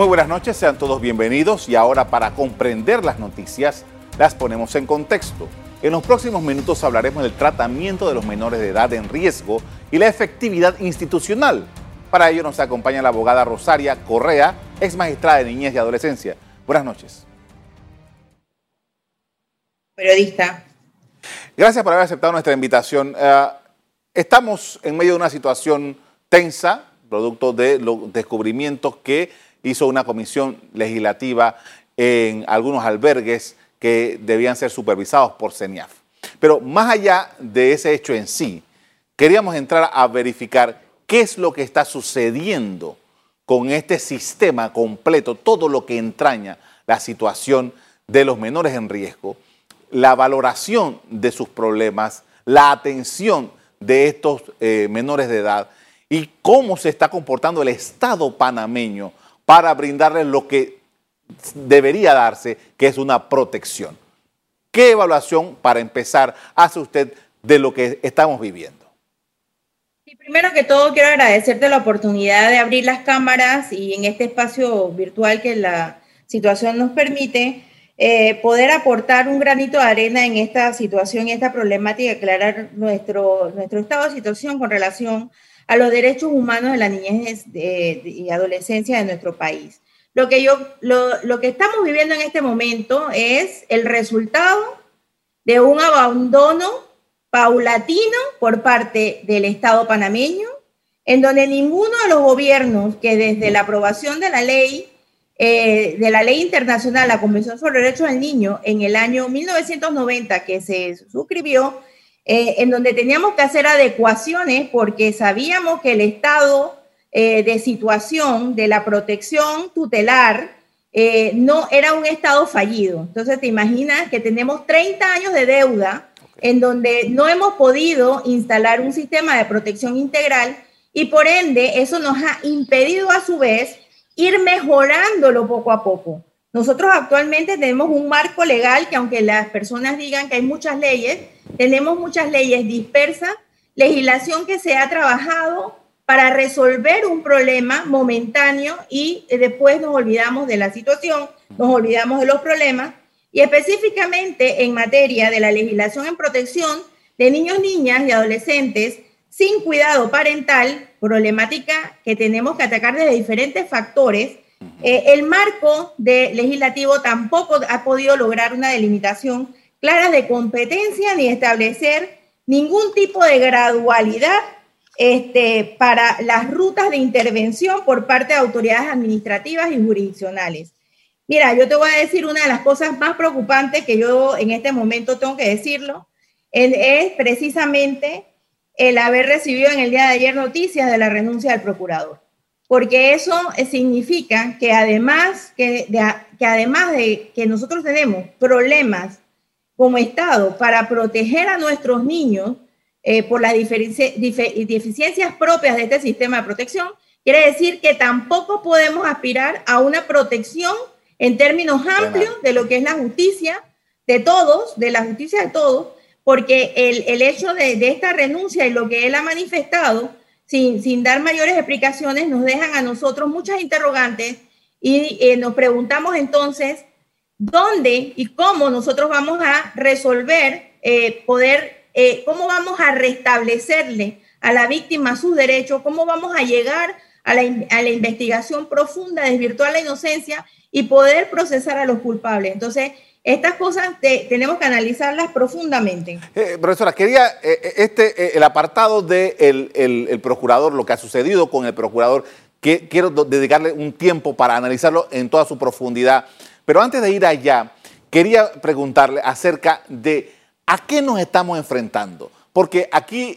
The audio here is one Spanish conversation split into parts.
Muy buenas noches, sean todos bienvenidos y ahora para comprender las noticias las ponemos en contexto. En los próximos minutos hablaremos del tratamiento de los menores de edad en riesgo y la efectividad institucional. Para ello nos acompaña la abogada Rosaria Correa, ex magistrada de niñez y adolescencia. Buenas noches. Periodista. Gracias por haber aceptado nuestra invitación. Eh, estamos en medio de una situación tensa, producto de los descubrimientos que hizo una comisión legislativa en algunos albergues que debían ser supervisados por CENIAF. Pero más allá de ese hecho en sí, queríamos entrar a verificar qué es lo que está sucediendo con este sistema completo, todo lo que entraña la situación de los menores en riesgo, la valoración de sus problemas, la atención de estos eh, menores de edad y cómo se está comportando el Estado panameño para brindarles lo que debería darse, que es una protección. ¿Qué evaluación, para empezar, hace usted de lo que estamos viviendo? Primero que todo, quiero agradecerte la oportunidad de abrir las cámaras y en este espacio virtual que la situación nos permite, eh, poder aportar un granito de arena en esta situación y esta problemática, aclarar nuestro, nuestro estado de situación con relación a los derechos humanos de la niñez y adolescencia de nuestro país. Lo que, yo, lo, lo que estamos viviendo en este momento es el resultado de un abandono paulatino por parte del Estado panameño, en donde ninguno de los gobiernos que desde la aprobación de la ley, eh, de la ley internacional, la Convención sobre Derechos del Niño, en el año 1990 que se suscribió, eh, en donde teníamos que hacer adecuaciones porque sabíamos que el estado eh, de situación de la protección tutelar eh, no era un estado fallido. Entonces te imaginas que tenemos 30 años de deuda en donde no hemos podido instalar un sistema de protección integral y por ende eso nos ha impedido a su vez ir mejorándolo poco a poco. Nosotros actualmente tenemos un marco legal que aunque las personas digan que hay muchas leyes, tenemos muchas leyes dispersas, legislación que se ha trabajado para resolver un problema momentáneo y después nos olvidamos de la situación, nos olvidamos de los problemas. Y específicamente en materia de la legislación en protección de niños, niñas y adolescentes sin cuidado parental, problemática que tenemos que atacar desde diferentes factores eh, el marco de legislativo tampoco ha podido lograr una delimitación clara de competencia ni establecer ningún tipo de gradualidad este, para las rutas de intervención por parte de autoridades administrativas y jurisdiccionales. Mira, yo te voy a decir una de las cosas más preocupantes que yo en este momento tengo que decirlo, es precisamente el haber recibido en el día de ayer noticias de la renuncia del procurador porque eso significa que además, que, que además de que nosotros tenemos problemas como Estado para proteger a nuestros niños eh, por las deficiencias propias de este sistema de protección, quiere decir que tampoco podemos aspirar a una protección en términos amplios de lo que es la justicia de todos, de la justicia de todos, porque el, el hecho de, de esta renuncia y lo que él ha manifestado sin, dar mayores explicaciones, nos dejan a nosotros muchas interrogantes y eh, nos preguntamos entonces dónde y cómo nosotros vamos a resolver, eh, poder, eh, cómo vamos a restablecerle a la víctima sus derechos, cómo vamos a llegar a la, a la investigación profunda, desvirtuar la inocencia y poder procesar a los culpables. Entonces, estas cosas tenemos que analizarlas profundamente. Eh, profesora, quería este, el apartado del de el, procurador, lo que ha sucedido con el procurador, que quiero dedicarle un tiempo para analizarlo en toda su profundidad. Pero antes de ir allá, quería preguntarle acerca de a qué nos estamos enfrentando. Porque aquí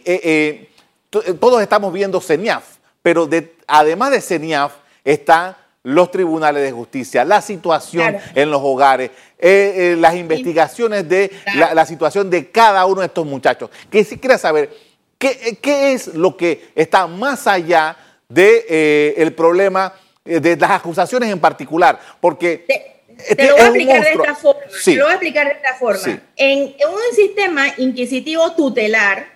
todos estamos viendo CENIAF, pero además de CENIAF está los tribunales de justicia, la situación en los hogares, eh, eh, las investigaciones de la, situación de cada uno de estos muchachos. Que si quiera saber qué, qué, es lo que está más allá del de, eh, problema de las acusaciones en particular, porque... Te, lo voy a explicar de esta forma. lo voy a explicar de esta forma. En, un sistema inquisitivo tutelar,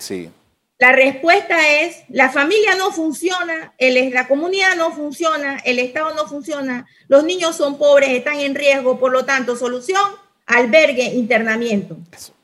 La respuesta es, la familia no funciona, el, la comunidad no funciona, el Estado no funciona, los niños son pobres, están en riesgo, por lo tanto, solución, albergue, internamiento.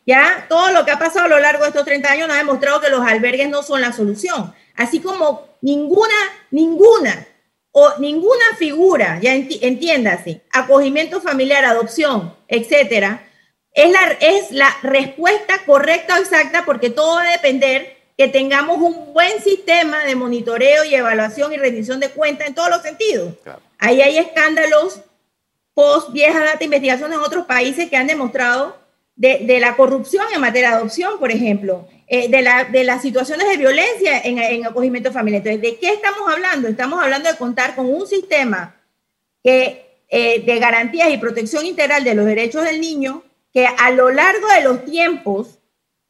Ya todo lo que ha pasado a lo largo de estos 30 años nos ha demostrado que los albergues no son la solución, así como ninguna, ninguna o ninguna figura, ya entiéndase, acogimiento familiar, adopción, etcétera, es la, es la respuesta correcta o exacta porque todo va a depender que tengamos un buen sistema de monitoreo y evaluación y rendición de cuentas en todos los sentidos. Ahí hay escándalos post vieja data investigación en otros países que han demostrado de, la corrupción en materia de adopción, por ejemplo, eh, de, la, de, las situaciones de violencia en, en, acogimiento familiar. Entonces, ¿de qué estamos hablando? Estamos hablando de contar con un sistema que, eh, de garantías y protección integral de los derechos del niño que a lo largo de los tiempos,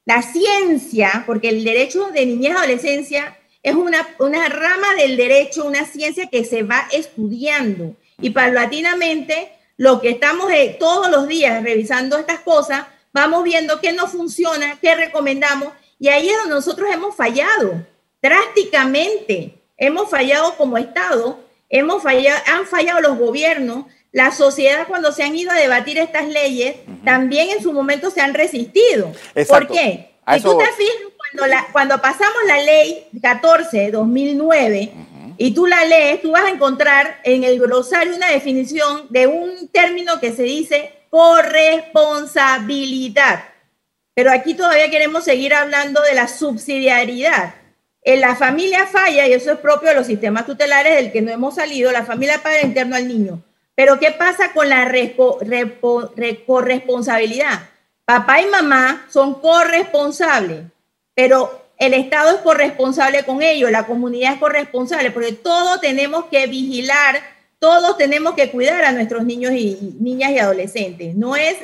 la ciencia, porque el derecho de niñez y adolescencia es una, una rama del derecho, una ciencia que se va estudiando y paulatinamente lo que estamos eh, todos los días revisando estas cosas, vamos viendo qué no funciona, qué recomendamos, y ahí es donde nosotros hemos fallado drásticamente. Hemos fallado como Estado, hemos fallado, han fallado los gobiernos, la sociedad cuando se han ido a debatir estas leyes, también en su momento se han resistido. ¿Por qué? Si tú te fijas, cuando, cuando pasamos la ley 14 de 2009, y tú la lees, tú vas a encontrar en el glosario una definición de un término que se dice corresponsabilidad. Pero aquí todavía queremos seguir hablando de la subsidiariedad. En la familia falla, y eso es propio de los sistemas tutelares del que no hemos salido, la familia paga interno al niño. Pero ¿qué pasa con la corresponsabilidad? Papá y mamá son corresponsables, pero el Estado es corresponsable con ellos, la comunidad es corresponsable, porque todos tenemos que vigilar, todos tenemos que cuidar a nuestros niños y, niñas y adolescentes. No es,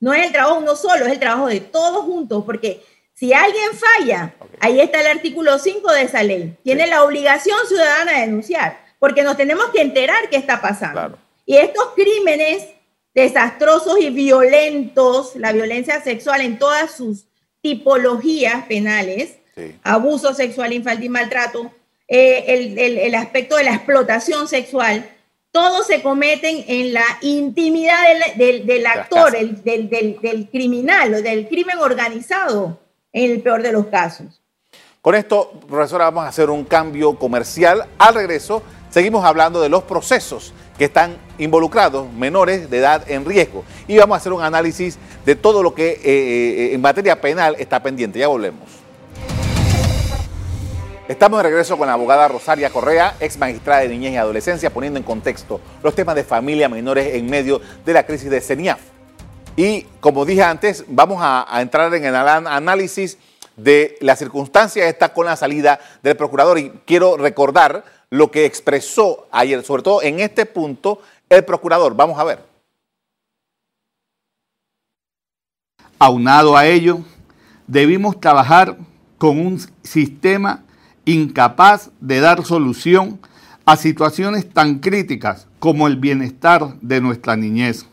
no es el trabajo uno solo, es el trabajo de todos juntos, porque si alguien falla, ahí está el artículo 5 de esa ley, tiene la obligación ciudadana de denunciar, porque nos tenemos que enterar qué está pasando. Y estos crímenes desastrosos y violentos, la violencia sexual en todas sus tipologías penales, abuso sexual infantil, maltrato, eh, el, aspecto de la explotación sexual, todos se cometen en la intimidad del, actor, del, del, criminal o del crimen organizado, en el peor de los casos. Con esto, profesora, vamos a hacer un cambio comercial. Al regreso, seguimos hablando de los procesos que están involucrados, menores de edad en riesgo. Y vamos a hacer un análisis de todo lo que eh, eh, en materia penal está pendiente. Ya volvemos. Estamos de regreso con la abogada Rosaria Correa, ex magistrada de niñez y adolescencia, poniendo en contexto los temas de familia menores en medio de la crisis de CENIAF. Y como dije antes, vamos a, entrar en el análisis de la circunstancia esta con la salida del procurador. Y quiero recordar lo que expresó ayer, sobre todo en este punto, el procurador. Vamos a ver. Aunado a ello, debimos trabajar con un sistema incapaz de dar solución a situaciones tan críticas como el bienestar de nuestra niñez,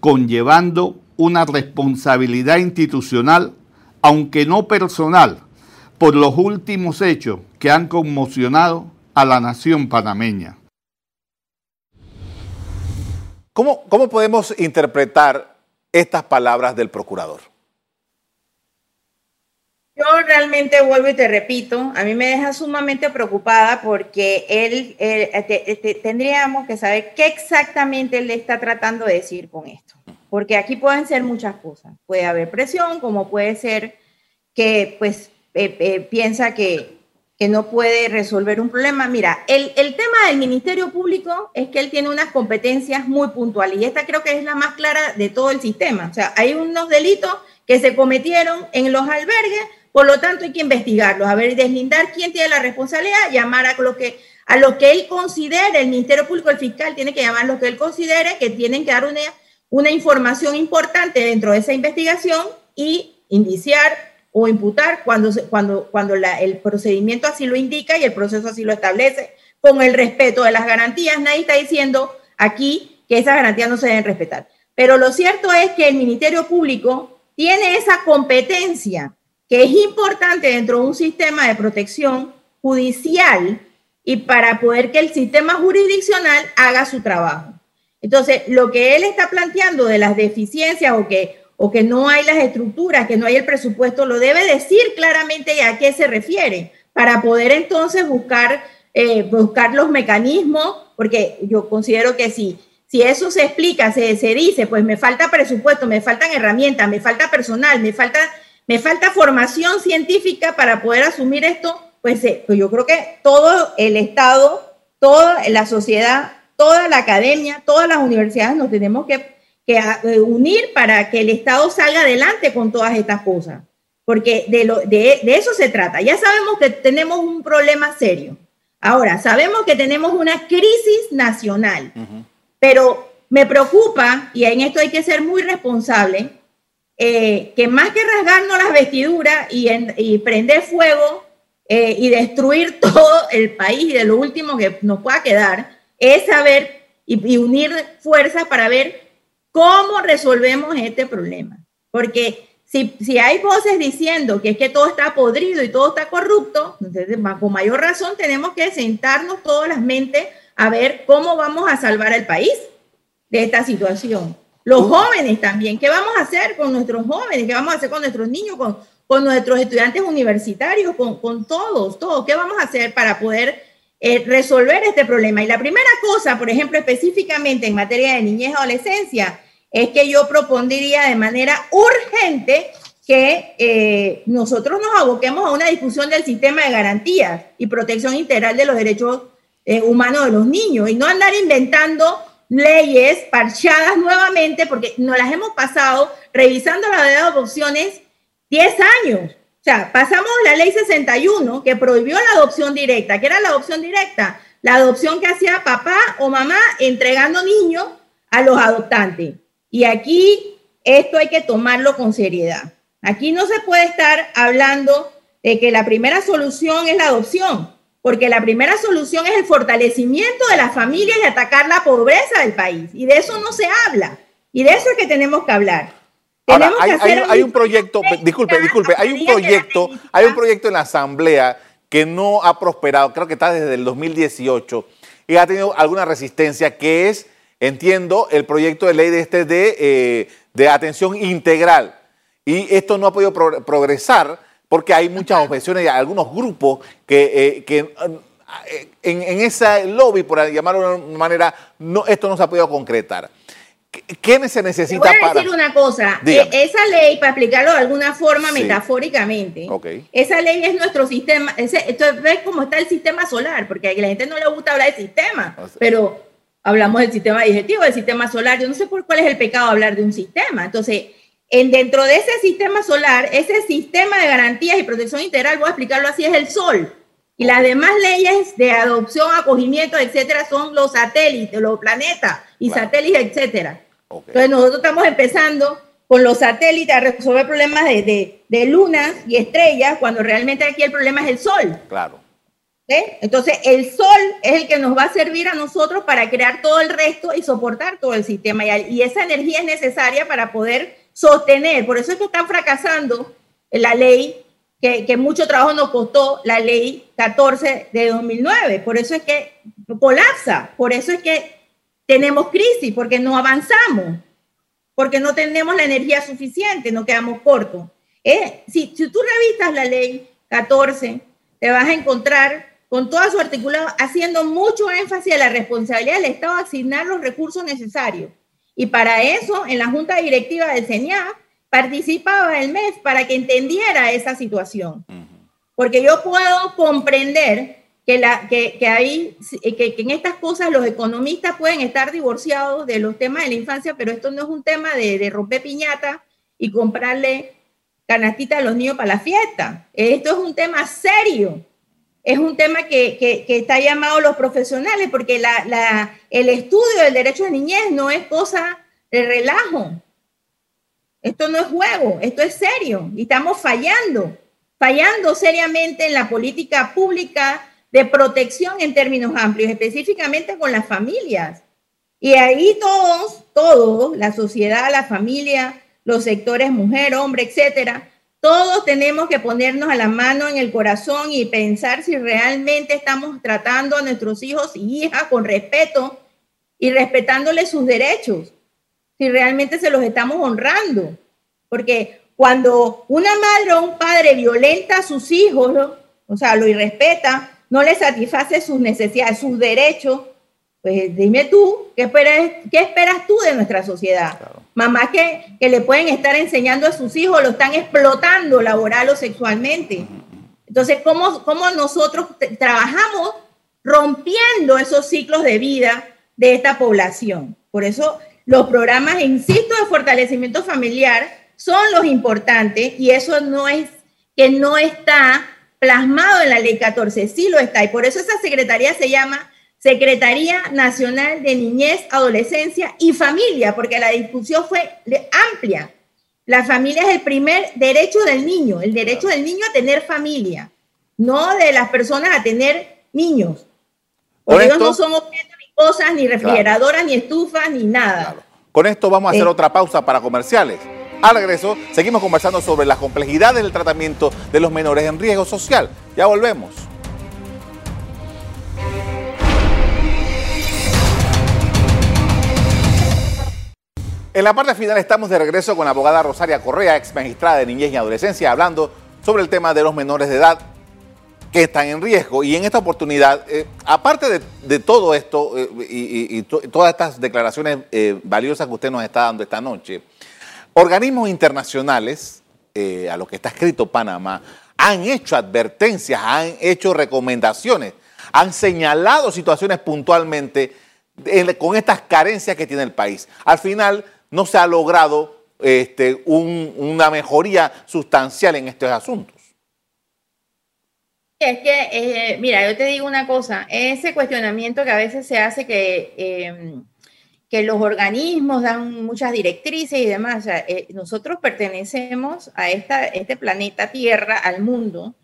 conllevando una responsabilidad institucional, aunque no personal, por los últimos hechos que han conmocionado a la nación panameña. ¿Cómo, cómo podemos interpretar estas palabras del procurador? Yo realmente vuelvo y te repito, a mí me deja sumamente preocupada porque él, tendríamos que saber qué exactamente él está tratando de decir con esto. Porque aquí pueden ser muchas cosas. Puede haber presión, como puede ser que pues eh, eh, piensa que, que, no puede resolver un problema. Mira, el, el tema del Ministerio Público es que él tiene unas competencias muy puntuales y esta creo que es la más clara de todo el sistema. O sea, hay unos delitos que se cometieron en los albergues por lo tanto, hay que investigarlos, a ver, deslindar quién tiene la responsabilidad, llamar a lo que, a lo que él considere, el Ministerio Público, el fiscal, tiene que llamar a lo que él considere que tienen que dar una, una información importante dentro de esa investigación y indiciar o imputar cuando, cuando, cuando el procedimiento así lo indica y el proceso así lo establece, con el respeto de las garantías. Nadie está diciendo aquí que esas garantías no se deben respetar. Pero lo cierto es que el Ministerio Público tiene esa competencia que es importante dentro de un sistema de protección judicial y para poder que el sistema jurisdiccional haga su trabajo. Entonces, lo que él está planteando de las deficiencias o que, o que no hay las estructuras, que no hay el presupuesto, lo debe decir claramente a qué se refiere, para poder entonces buscar, eh, buscar los mecanismos, porque yo considero que si, si eso se explica, se, se dice, pues me falta presupuesto, me faltan herramientas, me falta personal, me falta, me falta formación científica para poder asumir esto, pues, eh, pues yo creo que todo el Estado, toda la sociedad toda la academia, todas las universidades nos tenemos que, eh, unir para que el Estado salga adelante con todas estas cosas, porque de, lo, de, eso se trata. Ya sabemos que tenemos un problema serio. Ahora, sabemos que tenemos una crisis nacional, pero me preocupa, y en esto hay que ser muy responsable, eh, que más que rasgarnos las vestiduras y, prender fuego eh, y destruir todo el país y de lo último que nos pueda quedar, es saber y, unir fuerzas para ver cómo resolvemos este problema. Porque si, si, hay voces diciendo que es que todo está podrido y todo está corrupto, entonces con mayor razón tenemos que sentarnos todas las mentes a ver cómo vamos a salvar al país de esta situación. Los jóvenes también, ¿qué vamos a hacer con nuestros jóvenes? ¿Qué vamos a hacer con nuestros niños, con, con nuestros estudiantes universitarios, con, con todos, todos? ¿Qué vamos a hacer para poder eh, resolver este problema. Y la primera cosa, por ejemplo, específicamente en materia de niñez y adolescencia, es que yo propondría de manera urgente que eh, nosotros nos aboquemos a una discusión del sistema de garantías y protección integral de los derechos eh, humanos de los niños y no andar inventando leyes parchadas nuevamente porque nos las hemos pasado revisando la de adopciones 10 años. O sea, pasamos la ley 61 que prohibió la adopción directa. ¿Qué era la adopción directa? La adopción que hacía papá o mamá entregando niños a los adoptantes. Y aquí esto hay que tomarlo con seriedad. Aquí no se puede estar hablando de que la primera solución es la adopción, porque la primera solución es el fortalecimiento de las familias y atacar la pobreza del país. Y de eso no se habla. Y de eso es que tenemos que hablar. Ahora, hay, un proyecto, disculpe, disculpe, hay un proyecto, hay un proyecto en la Asamblea que no ha prosperado, creo que está desde el 2018 y ha tenido alguna resistencia, que es, entiendo, el proyecto de ley de este de, eh, de atención integral. Y esto no ha podido progresar porque hay muchas objeciones y algunos grupos que, eh, eh, en, en ese lobby, por llamarlo de una manera, no, esto no se ha podido concretar. ¿Qué se necesita para...? Voy a decir una cosa. E, esa ley, para explicarlo de alguna forma metafóricamente, esa ley es nuestro sistema. Ese, ves cómo está el sistema solar, porque a la gente no le gusta hablar de sistema, pero hablamos del sistema digestivo, del sistema solar. Yo no sé por cuál es el pecado hablar de un sistema. Entonces, en, dentro de ese sistema solar, ese sistema de garantías y protección integral, voy a explicarlo así, es el sol. Y las demás leyes de adopción, acogimiento, etcétera, son los satélites, los planetas y satélites, etcétera. Entonces nosotros estamos empezando con los satélites a resolver problemas de, de, lunas y estrellas, cuando realmente aquí el problema es el sol. Claro. Entonces el sol es el que nos va a servir a nosotros para crear todo el resto y soportar todo el sistema. Y, y esa energía es necesaria para poder sostener. Por eso es que están fracasando la ley que, mucho trabajo nos costó la ley 14 de 2009. Por eso es que colapsa, por eso es que tenemos crisis, porque no avanzamos, porque no tenemos la energía suficiente, no quedamos cortos. Eh, si, tú revisas la ley 14, te vas a encontrar con todo su articulado haciendo mucho énfasis a la responsabilidad del Estado de asignar los recursos necesarios. Y para eso, en la Junta Directiva del CENIAF, participaba el mes para que entendiera esa situación. Porque yo puedo comprender que, la, que, que, hay, que, en estas cosas los economistas pueden estar divorciados de los temas de la infancia, pero esto no es un tema de, de romper piñata y comprarle canastita a los niños para la fiesta. Esto es un tema serio. Es un tema que, que, está llamado los profesionales, porque el estudio del derecho de niñez no es cosa de relajo. Esto no es juego, esto es serio y estamos fallando, fallando seriamente en la política pública de protección en términos amplios, específicamente con las familias. Y ahí todos, todos, la sociedad, la familia, los sectores mujer, hombre, etcétera, todos tenemos que ponernos a la mano en el corazón y pensar si realmente estamos tratando a nuestros hijos y hijas con respeto y respetándoles sus derechos, si realmente se los estamos honrando. Porque cuando una madre o un padre violenta a sus hijos, o sea, lo irrespeta, no le satisface sus necesidades, sus derechos, pues dime tú, ¿qué esperas, qué esperas tú de nuestra sociedad? Mamás que, que, le pueden estar enseñando a sus hijos, lo están explotando laboral o sexualmente. Entonces, ¿cómo, cómo nosotros trabajamos rompiendo esos ciclos de vida de esta población? Por eso los programas, insisto, de fortalecimiento familiar son los importantes y eso no es que no está plasmado en la ley 14, sí lo está. Y por eso esa secretaría se llama Secretaría Nacional de Niñez, Adolescencia y Familia, porque la discusión fue amplia. La familia es el primer derecho del niño, el derecho del niño a tener familia, no de las personas a tener niños. Porque ellos no son objetos ni cosas, ni refrigeradoras, ni estufas, ni nada. Con esto vamos a hacer eh. otra pausa para comerciales. Al regreso, seguimos conversando sobre las complejidades del tratamiento de los menores en riesgo social. Ya volvemos. En la parte final estamos de regreso con la abogada Rosaria Correa, ex magistrada de niñez y adolescencia, hablando sobre el tema de los menores de edad que están en riesgo. Y en esta oportunidad, eh, aparte de, todo esto eh, y, todas estas declaraciones eh, valiosas que usted nos está dando esta noche, Organismos internacionales, a lo que está escrito Panamá, han hecho advertencias, han hecho recomendaciones, han señalado situaciones puntualmente con estas carencias que tiene el país. Al final no se ha logrado este, una mejoría sustancial en estos asuntos. Es que, eh, mira, yo te digo una cosa, ese cuestionamiento que a veces se hace que eh, que los organismos dan muchas directrices y demás. Eh, nosotros pertenecemos a esta, este planeta Tierra, al mundo,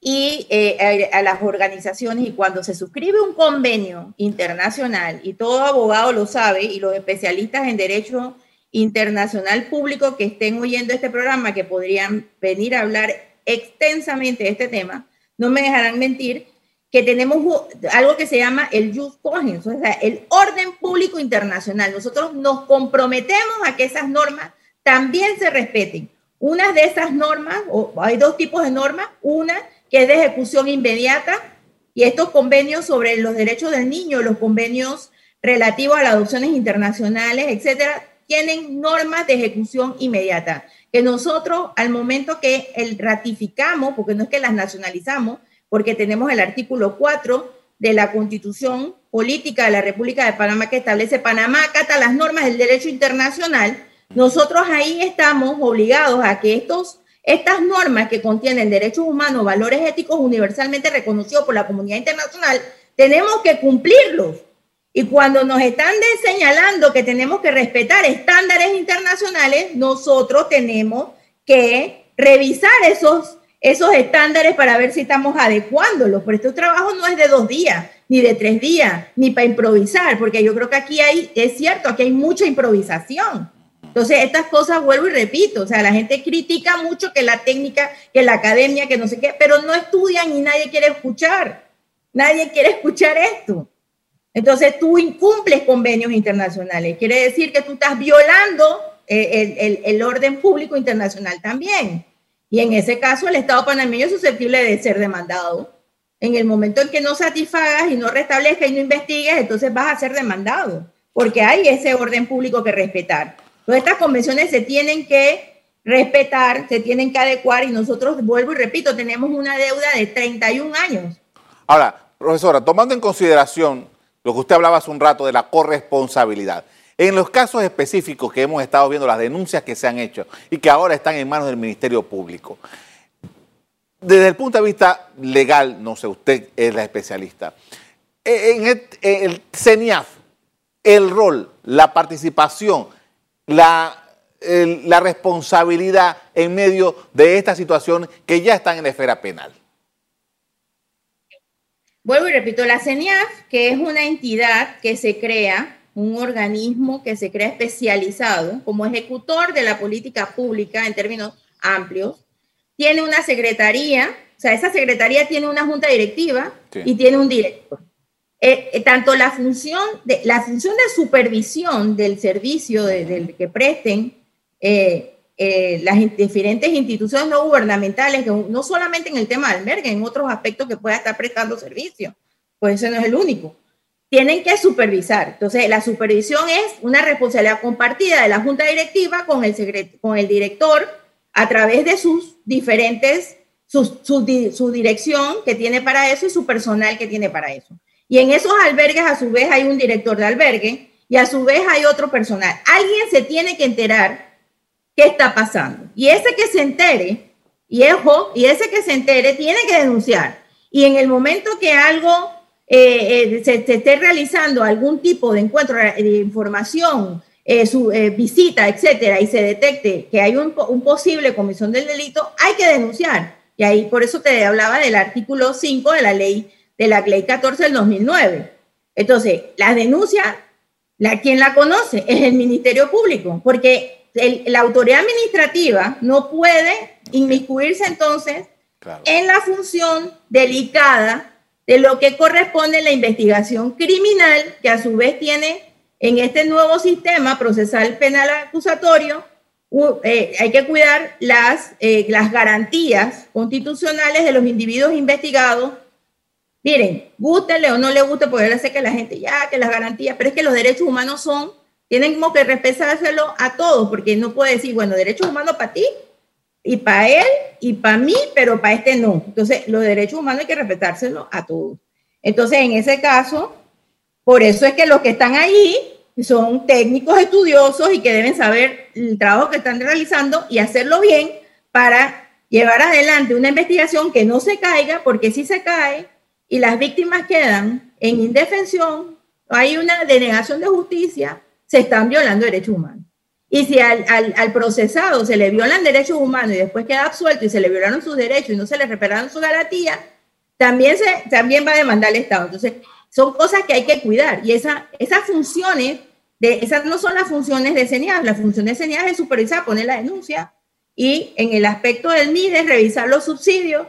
y eh, a, las organizaciones. Y cuando se suscribe un convenio internacional, y todo abogado lo sabe, y los especialistas en derecho internacional público que estén oyendo este programa, que podrían venir a hablar extensamente de este tema, no me dejarán mentir, que tenemos algo que se llama el Just Cogens, o sea, el orden público internacional. Nosotros nos comprometemos a que esas normas también se respeten. Una de esas normas, o hay dos tipos de normas, una que es de ejecución inmediata, y estos convenios sobre los derechos del niño, los convenios relativos a las adopciones internacionales, etcétera, tienen normas de ejecución inmediata, que nosotros al momento que el ratificamos, porque no es que las nacionalizamos, porque tenemos el artículo 4 de la Constitución Política de la República de Panamá que establece Panamá acata las normas del derecho internacional. Nosotros ahí estamos obligados a que estos, estas normas que contienen derechos humanos, valores éticos universalmente reconocidos por la comunidad internacional, tenemos que cumplirlos. Y cuando nos están señalando que tenemos que respetar estándares internacionales, nosotros tenemos que revisar esos esos estándares para ver si estamos adecuándolos. Pero este trabajo no es de dos días, ni de tres días, ni para improvisar, porque yo creo que aquí hay, es cierto, aquí hay mucha improvisación. Entonces, estas cosas vuelvo y repito, o sea, la gente critica mucho que la técnica, que la academia, que no sé qué, pero no estudian y nadie quiere escuchar. Nadie quiere escuchar esto. Entonces, tú incumples convenios internacionales. Quiere decir que tú estás violando eh, el, el orden público internacional también. Y en ese caso, el Estado panameño es susceptible de ser demandado. En el momento en que no satisfagas y no restablezcas y no investigues, entonces vas a ser demandado, porque hay ese orden público que respetar. Todas estas convenciones se tienen que respetar, se tienen que adecuar y nosotros, vuelvo y repito, tenemos una deuda de 31 años. Ahora, profesora, tomando en consideración lo que usted hablaba hace un rato de la corresponsabilidad, en los casos específicos que hemos estado viendo, las denuncias que se han hecho y que ahora están en manos del Ministerio Público, desde el punto de vista legal, no sé, usted es la especialista, en el, CENIAF, el rol, la participación, la, la responsabilidad en medio de esta situación que ya están en la esfera penal. Vuelvo y repito, la CENIAF, que es una entidad que se crea un organismo que se crea especializado como ejecutor de la política pública en términos amplios, tiene una secretaría, o sea, esa secretaría tiene una junta directiva y tiene un director. Eh, eh, tanto la función, de, la función de supervisión del servicio del que presten eh, las diferentes instituciones no gubernamentales, no solamente en el tema del albergue, en otros aspectos que pueda estar prestando servicio, pues ese no es el único. Tienen que supervisar. Entonces, la supervisión es una responsabilidad compartida de la junta directiva con el, con el director a través de sus diferentes, su, su dirección que tiene para eso y su personal que tiene para eso. Y en esos albergues, a su vez, hay un director de albergue y a su vez hay otro personal. Alguien se tiene que enterar qué está pasando. Y ese que se entere, y, y ese que se entere tiene que denunciar. Y en el momento que algo eh, eh, se, esté realizando algún tipo de encuentro de información, eh, su visita, etcétera, y se detecte que hay un, un, posible comisión del delito, hay que denunciar. Y ahí por eso te hablaba del artículo 5 de la ley de la ley 14 del 2009. Entonces, la denuncia, la, quien la conoce es el Ministerio Público, porque la autoridad administrativa no puede inmiscuirse entonces en la función delicada de lo que corresponde a la investigación criminal, que a su vez tiene en este nuevo sistema procesal penal acusatorio, eh, hay que cuidar las, eh, las garantías constitucionales de los individuos investigados. Miren, gústele o no le guste, porque yo sé que la gente ya, que las garantías, pero es que los derechos humanos son, tienen como que respetárselo a todos, porque no puede decir, bueno, derechos humanos para ti y para él y para mí, pero para este no. Entonces, los derechos humanos hay que respetárselo a todos. Entonces, en ese caso, por eso es que los que están ahí son técnicos estudiosos y que deben saber el trabajo que están realizando y hacerlo bien para llevar adelante una investigación que no se caiga, porque si se cae, y las víctimas quedan en indefensión, hay una denegación de justicia, se están violando derechos humanos. Y si al, al, procesado se le violan derechos humanos y después queda absuelto y se le violaron sus derechos y no se le respetaron su garantía, también, se, también va a demandar el Estado. Entonces, son cosas que hay que cuidar. Y esa, esas funciones, de, esas no son las funciones de CENIAF. La función de CENIAF es supervisar, poner la denuncia y en el aspecto del MIDE, revisar los subsidios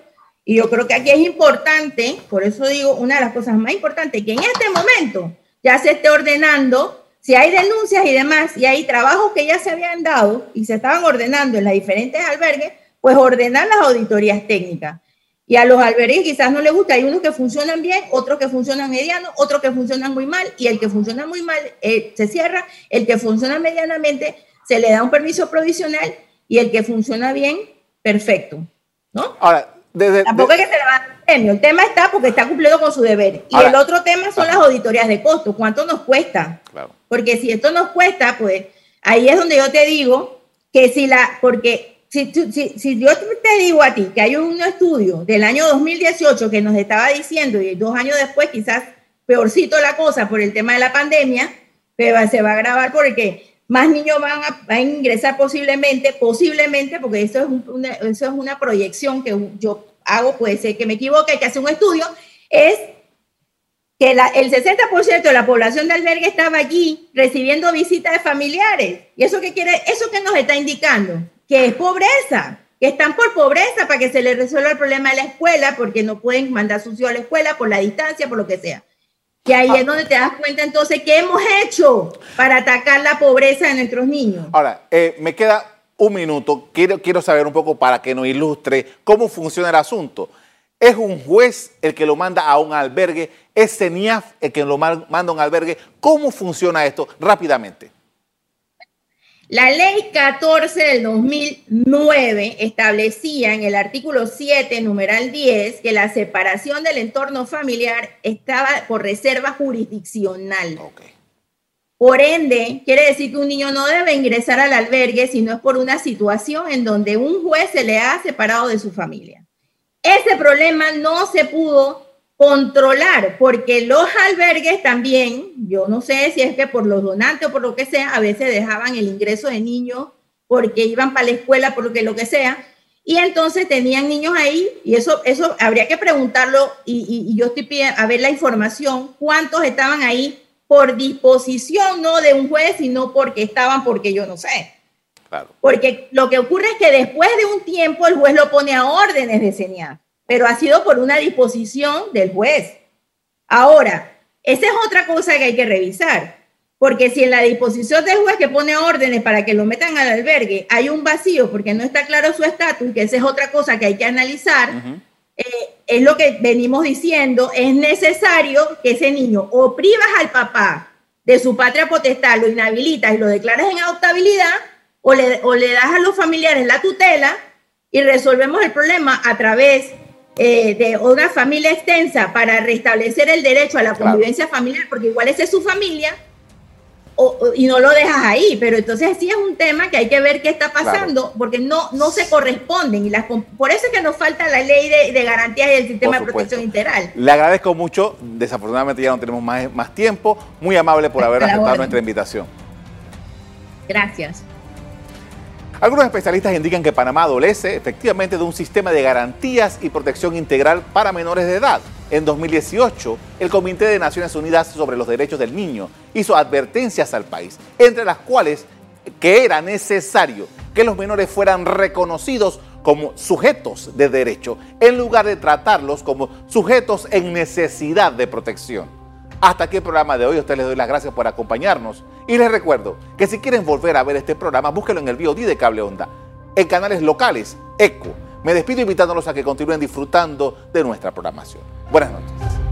y yo creo que aquí es importante, por eso digo, una de las cosas más importantes, que en este momento ya se esté ordenando, si hay denuncias y demás, y hay trabajos que ya se habían dado y se estaban ordenando en las diferentes albergues, pues ordenar las auditorías técnicas. Y a los albergues quizás no les gusta, hay unos que funcionan bien, otros que funcionan mediano, otros que funcionan muy mal, y el que funciona muy mal eh, se cierra, el que funciona medianamente se le da un permiso provisional, y el que funciona bien, perfecto. ¿no? Ahora, Tampoco es que se le va premio. El tema está porque está cumpliendo con su deber. Y el otro tema son las auditorías de costo. ¿Cuánto nos cuesta? Porque si esto nos cuesta, pues ahí es donde yo te digo que si la, porque si, si, si, yo te digo a ti que hay un estudio del año 2018 que nos estaba diciendo, y dos años después quizás peorcito la cosa por el tema de la pandemia, pero se va a agravar porque más niños van a, ingresar posiblemente, posiblemente, porque eso es, una, eso es una proyección que yo hago, puede ser que me equivoque, hay que hacer un estudio, es que el 60% de la población de albergue estaba allí recibiendo visitas de familiares. ¿Y eso qué quiere? ¿Eso qué nos está indicando? Que es pobreza, que están por pobreza para que se les resuelva el problema de la escuela, porque no pueden mandar sucio a la escuela por la distancia, por lo que sea. Y ahí es donde te das cuenta entonces qué hemos hecho para atacar la pobreza de nuestros niños. Ahora, eh, me queda un minuto. Quiero, quiero saber un poco para que nos ilustre cómo funciona el asunto. ¿Es un juez el que lo manda a un albergue? ¿Es CENIAF el que lo manda a un albergue? ¿Cómo funciona esto? Rápidamente. La ley 14 del 2009 establecía en el artículo 7, numeral 10, que la separación del entorno familiar estaba por reserva jurisdiccional. Por ende, quiere decir que un niño no debe ingresar al albergue si no es por una situación en donde un juez se le ha separado de su familia. Ese problema no se pudo controlar, porque los albergues también, yo no sé si es que por los donantes o por lo que sea, a veces dejaban el ingreso de niños porque iban para la escuela, por lo que, lo que sea, y entonces tenían niños ahí, y eso, eso habría que preguntarlo, y, y yo estoy pidiendo a ver la información, cuántos estaban ahí por disposición, no de un juez, sino porque estaban, porque yo no sé. Porque lo que ocurre es que después de un tiempo el juez lo pone a órdenes de CENIAF, pero ha sido por una disposición del juez. Ahora, esa es otra cosa que hay que revisar, porque si en la disposición del juez que pone órdenes para que lo metan al albergue hay un vacío porque no está claro su estatus, que esa es otra cosa que hay que analizar, eh, es lo que venimos diciendo, es necesario que ese niño o privas al papá de su patria potestad, lo inhabilitas y lo declaras en adoptabilidad, o le, o le das a los familiares la tutela y resolvemos el problema a través eh, de una familia extensa para restablecer el derecho a la convivencia familiar, porque igual esa es su familia, y no lo dejas ahí, pero entonces sí es un tema que hay que ver qué está pasando, porque no, no se corresponden. y las, Por eso es que nos falta la ley de, de garantías y el sistema de protección integral. Le agradezco mucho, desafortunadamente ya no tenemos más, más tiempo, muy amable por haber aceptado nuestra invitación. Gracias. Algunos especialistas indican que Panamá adolece efectivamente de un sistema de garantías y protección integral para menores de edad. En 2018, el Comité de Naciones Unidas sobre los Derechos del Niño hizo advertencias al país, entre las cuales que era necesario que los menores fueran reconocidos como sujetos de derecho, en lugar de tratarlos como sujetos en necesidad de protección. Hasta aquí el programa de hoy. Ustedes les doy las gracias por acompañarnos. Y les recuerdo que si quieren volver a ver este programa, búsquenlo en el VOD de Cable Onda, en canales locales, ECO. Me despido invitándolos a que continúen disfrutando de nuestra programación. Buenas noches.